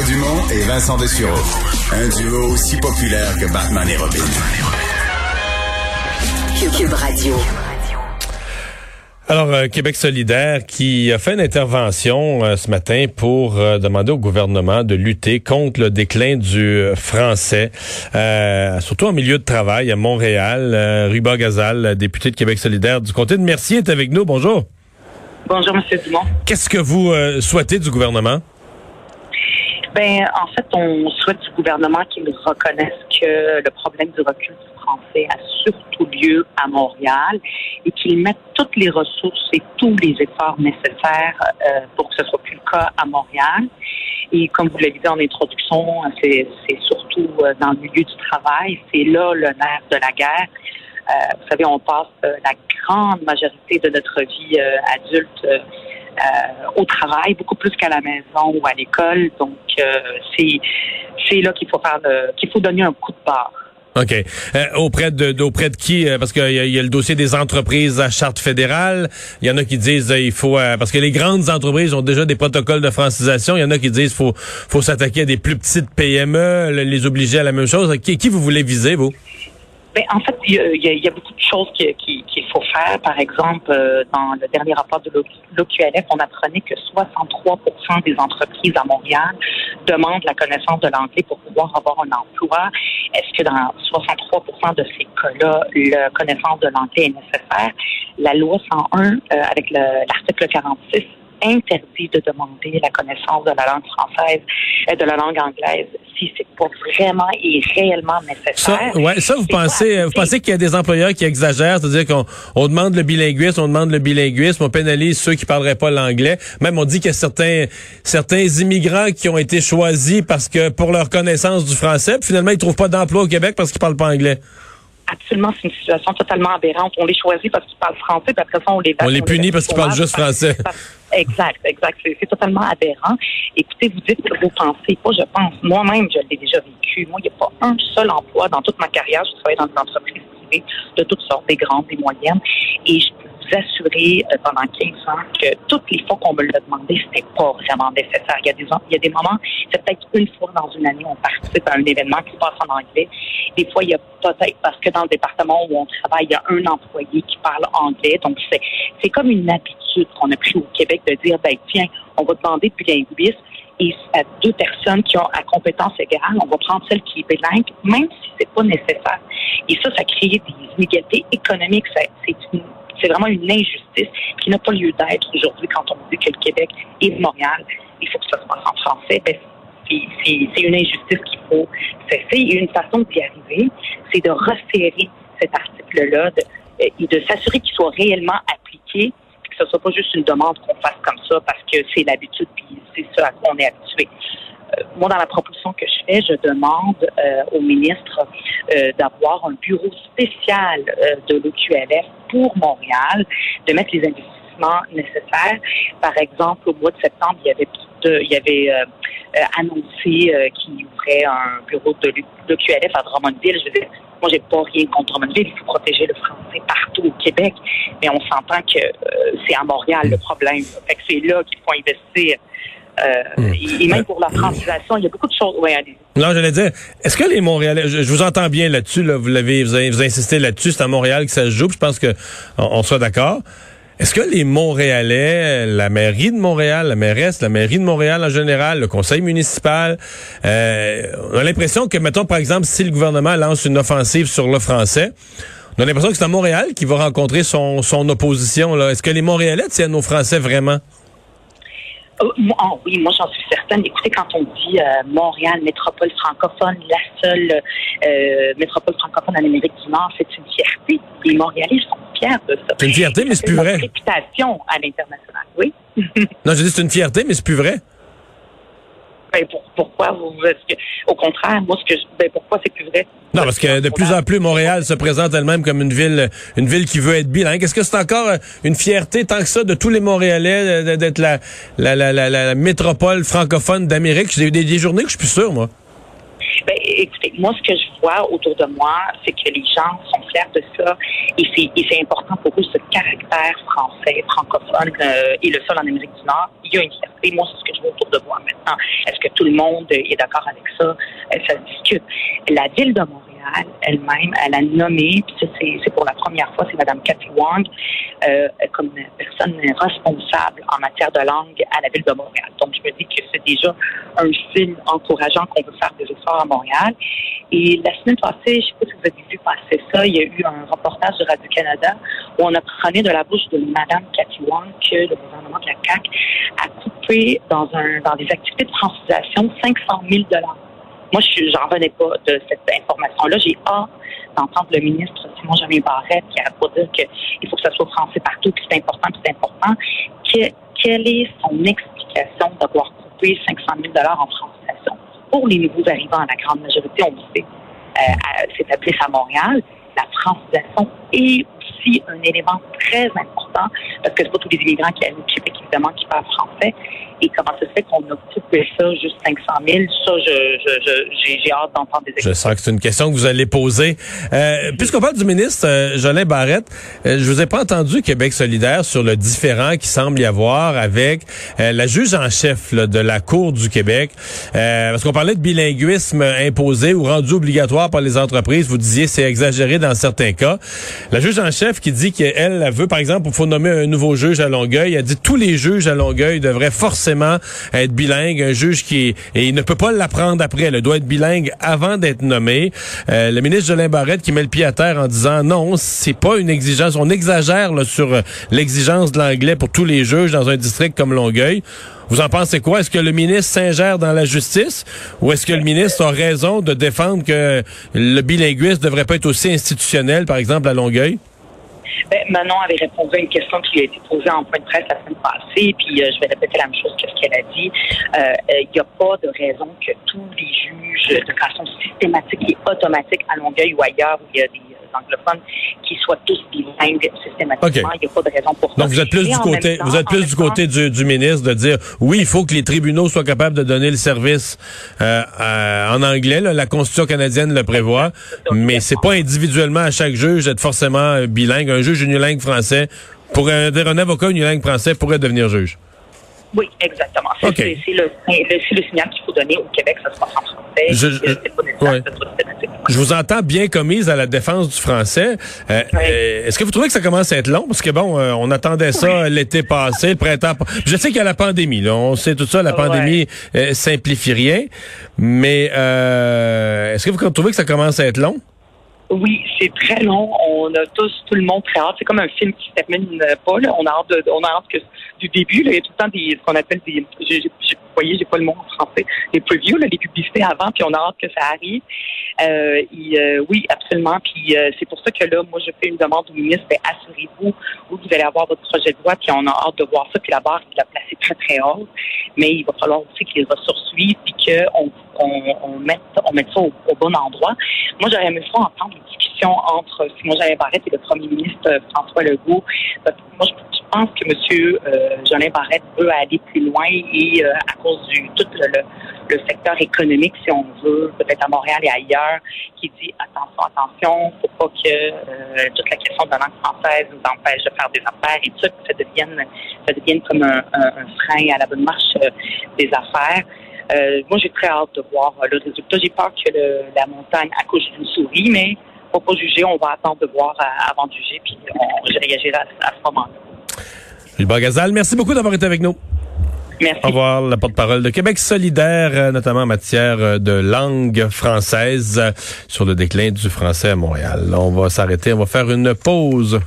Mario Dumont et Vincent Dessureau. Un duo aussi populaire que Batman et Robin. Cube Radio. Alors, euh, Québec solidaire qui a fait une intervention euh, ce matin pour euh, demander au gouvernement de lutter contre le déclin du français, surtout en milieu de travail à Montréal. Ruba Gazal, député de Québec solidaire du comté de Mercier, est avec nous. Bonjour. Bonjour, M. Dumont. Qu'est-ce que vous souhaitez du gouvernement? Ben, en fait, on souhaite du gouvernement qu'il reconnaisse que le problème du recul du français a surtout lieu à Montréal et qu'il mette toutes les ressources et tous les efforts nécessaires euh, pour que ce soit plus le cas à Montréal. Et comme vous l'avez dit en introduction, c'est surtout euh, dans le milieu du travail, c'est là le nerf de la guerre. Euh, vous savez, on passe la grande majorité de notre vie adulte au travail, beaucoup plus qu'à la maison ou à l'école. Donc, euh, c'est là qu'il faut faire qu'il faut donner un coup de barre. OK. Euh, auprès de, auprès de qui Parce qu'il y, a le dossier des entreprises à charte fédérale. Il y en a qui disent il faut parce que les grandes entreprises ont déjà des protocoles de francisation. Il y en a qui disent faut faut s'attaquer à des plus petites PME, les obliger à la même chose. Qui, qui vous voulez viser vous? Ben, en fait, il y, a, beaucoup de choses qu'il faut faire. Par exemple, euh, dans le dernier rapport de l'OQLF, on apprenait que 63% des entreprises à Montréal demandent la connaissance de l'anglais pour pouvoir avoir un emploi. Est-ce que dans 63% de ces cas-là, la connaissance de l'anglais est nécessaire? La loi 101, euh, avec l'article 46, interdit de demander la connaissance de la langue française, et euh, de la langue anglaise, si c'est pas vraiment et réellement nécessaire. Ça, ouais, ça vous pensez, vous pensez qu'il y a des employeurs qui exagèrent, c'est-à-dire qu'on on demande le bilinguisme, on demande le bilinguisme, on pénalise ceux qui parleraient pas l'anglais. Même on dit qu'il y a certains certains immigrants qui ont été choisis parce que pour leur connaissance du français, puis finalement ils trouvent pas d'emploi au Québec parce qu'ils parlent pas anglais absolument, c'est une situation totalement aberrante. On les choisit parce qu'ils parlent français, puis après ça, on les On les punit parce qu'ils parlent juste français. Exact, exact. C'est totalement aberrant. Écoutez, vous dites que vous pensez pas, je pense. Moi-même, je l'ai déjà vécu. Moi, il n'y a pas un seul emploi dans toute ma carrière. Je travaille dans des entreprises privées de toutes sortes, des grandes, des moyennes. Et je assurer euh, pendant 15 ans que toutes les fois qu'on me l'a demandé, c'était pas vraiment nécessaire. Il y a des, moments, c'est peut-être une fois dans une année, on participe à un événement qui se passe en anglais. Des fois, il y a peut-être, parce que dans le département où on travaille, il y a un employé qui parle anglais. Donc, c'est, c'est comme une habitude qu'on a pris au Québec de dire, ben, tiens, on va demander du linguiste et à deux personnes qui ont à compétence égale, on va prendre celle qui est bilingue, même si c'est pas nécessaire. Et ça, ça crée des inégalités économiques. c'est une c'est vraiment une injustice qui n'a pas lieu d'être aujourd'hui quand on dit que le Québec et Montréal, il faut que ça se passe en français. Ben, c'est une injustice qu'il faut cesser. Et une façon d'y arriver, c'est de resserrer cet article-là et de s'assurer qu'il soit réellement appliqué, que ce soit pas juste une demande qu'on fasse comme ça parce que c'est l'habitude puis c'est ça à quoi on est habitué. Euh, moi, dans la proposition que je fais, je demande euh, au ministre euh, d'avoir un bureau spécial de l'OQLF pour Montréal, de mettre les investissements nécessaires. Par exemple, au mois de septembre, il y avait, il y avait annoncé qu'il ouvrait un bureau de l'OQLF à Drummondville. Je veux dire, moi, j'ai pas rien contre Drummondville. Il faut protéger le français partout au Québec. Mais on s'entend que c'est à Montréal le problème. Fait que c'est là qu'il faut investir. Euh, et, même pour la francisation, il y a beaucoup de choses. Oui, allez. Non, j'allais dire, est-ce que les Montréalais, je, vous entends bien là-dessus, là, vous l'avez, vous, vous insistez là-dessus, c'est à Montréal que ça se joue, je pense que on, soit d'accord. Est-ce que les Montréalais, la mairie de Montréal, la mairesse, la mairie de Montréal en général, le conseil municipal, euh, on a l'impression que, mettons, par exemple, si le gouvernement lance une offensive sur le français, on a l'impression que c'est à Montréal qui va rencontrer son, son opposition. Là. Est-ce que les Montréalais tiennent nos Français vraiment? Ah oui, moi j'en suis certaine. Écoutez, quand on dit euh, Montréal, métropole francophone, la seule euh, métropole francophone en Amérique du Nord, c'est une fierté. Les Montréalais sont fiers de ça. C'est une fierté, mais c'est plus vrai. une réputation à l'international, oui. non, je dis c'est une fierté, mais c'est plus vrai. Ben, pourquoi vous, au contraire, moi, ce que ben, pourquoi c'est plus vrai? Non, parce que de plus en plus, Montréal se présente elle-même comme une ville, une ville qui veut être bilingue. Est-ce que c'est encore euh, une fierté tant que ça de tous les Montréalais d'être la, la, la, la, métropole francophone d'Amérique? J'ai eu des, journées que je suis plus sûr, moi. Ben, écoutez, moi, ce que je vois autour de moi, c'est que les gens sont fiers de ça et c'est, et c'est important pour eux, ce caractère français, francophone euh, et le seul en Amérique du Nord. Il y a une fierté. Moi, c'est ce que je vois autour de moi maintenant. Est-ce que tout le monde est d'accord avec ça? Euh, ça se discute. La ville de Montréal, elle-même, elle a nommé, puis c'est pour la première fois, c'est Mme Cathy Wang, euh, comme personne responsable en matière de langue à la ville de Montréal. Donc, je me dis que c'est déjà un signe encourageant qu'on veut faire des efforts à Montréal. Et la semaine passée, je ne sais pas si vous avez vu passer ça, il y a eu un reportage de Radio-Canada où on apprenait de la bouche de Mme Cathy Wang que le gouvernement de la CAQ a coupé dans, un, dans des activités de francisation 500 000 moi, je j'en revenais pas de cette information-là. J'ai hâte d'entendre le ministre Simon Jean Barrette qui a pour dire qu'il faut que ça soit français partout, que c'est important, que c'est important. quelle est son explication d'avoir coupé 500 000 en francisation pour les nouveaux arrivants? La grande majorité, on le sait, euh, s'établissent à Montréal. La francisation est aussi un élément très important parce que c'est pas tous les immigrants qui arrivent au Québec, évidemment, qui parlent français et comment ça se fait qu'on a coupé ça juste 500 000? Ça, j'ai hâte d'entendre des explications. Je sens que c'est une question que vous allez poser. Euh, Puisqu'on parle du ministre euh, Jolin Barrette, euh, je vous ai pas entendu Québec solidaire sur le différent qui semble y avoir avec euh, la juge en chef de la Cour du Québec. parce qu'on parlait de bilinguisme imposé ou rendu obligatoire par les entreprises. Vous disiez c'est exagéré dans certains cas. La juge en chef qui dit qu'elle elle veut, par exemple, il faut nommer un nouveau juge à Longueuil, elle dit tous les juges à Longueuil devraient être bilingue, un juge qui et il ne peut pas l'apprendre après, elle doit être bilingue avant d'être nommé. Euh, le ministre Jolin Barrette qui met le pied à terre en disant non, c'est pas une exigence, on exagère là, sur euh, l'exigence de l'anglais pour tous les juges dans un district comme Longueuil. Vous en pensez quoi? Est-ce que le ministre s'ingère dans la justice? Ou est-ce que le ministre a raison de défendre que le bilinguisme devrait pas être aussi institutionnel, par exemple, à Longueuil? Ben, Manon avait répondu à une question qui a été posée en point de presse la semaine passée, puis euh, je vais répéter la même chose que ce qu'elle a dit. Euh, euh, il n'y a pas de raison que tous les juges, de façon systématique et automatique à Longueuil ou ailleurs où il y a des anglophones qui soient tous bilingues systématiquement. Il n'y a pas de raison pour ça. Donc vous êtes plus du côté, vous êtes plus du côté du, du, ministre de dire oui, il faut que les tribunaux soient capables de donner le service euh, en anglais. Là, la Constitution canadienne le prévoit, mais c'est pas individuellement à chaque juge d'être forcément euh, bilingue. Un juge une langue française pour un, avocat une langue française pourrait devenir juge. Oui, exactement. C'est le, le, signal qu'il faut donner au Québec, ça se passe en français. Je, je, vous entends bien commise à la défense du français. Euh, euh, est-ce que vous trouvez que ça commence à être long? Parce que bon, euh, on attendait ça l'été passé, le printemps. Je sais qu'il y a la pandémie. Là. On sait tout ça, la pandémie simplifie rien. Mais est-ce que vous trouvez que ça commence à être long? Oui, c'est très long. On a tous, tout le monde très hâte. C'est comme un film qui se termine pas. Là. On a hâte, de, on a hâte que du début, là, il y a tout le temps des, ce qu'on appelle des, vous voyez, j'ai pas le mot en français, des previews, là, les publicités avant, puis on a hâte que ça arrive. Euh, euh, oui, absolument. Puis euh, c'est pour ça que là, moi, je fais une demande au ministre, ben, assurez-vous où vous allez avoir votre projet de loi, puis on a hâte de voir ça. Puis la barre, il l'a placé très, très haut. Mais il va falloir aussi que les ressources puis qu'on on, on, mette, on mette ça au, bon endroit. Moi, j'aurais aimé ça entendre discussion entre Simon Jean Barrette et le premier ministre François Legault. Moi, je pense que M. Euh, Jolin Barrette veut aller plus loin et euh, à cause du tout le, secteur économique, si on veut, peut-être à Montréal et ailleurs, qui dit attention, attention, faut pas que euh, toute la question de la langue française nous empêche de faire des affaires et tout, que ça devienne, ça devienne comme un, frein à la bonne marche des affaires. moi, j'ai très hâte de voir le résultat. J'ai peur que la montagne accouche d'une souris, mais faut pas juger. On va attendre de voir avant de juger, puis on, je réagirai à ce moment-là. Gilbert Gazal, merci beaucoup d'avoir été avec nous. Merci. Au revoir, la porte-parole de Québec solidaire, euh, notamment en matière euh, de langue française, euh, sur le déclin du français à Montréal. On va s'arrêter, on va faire une pause.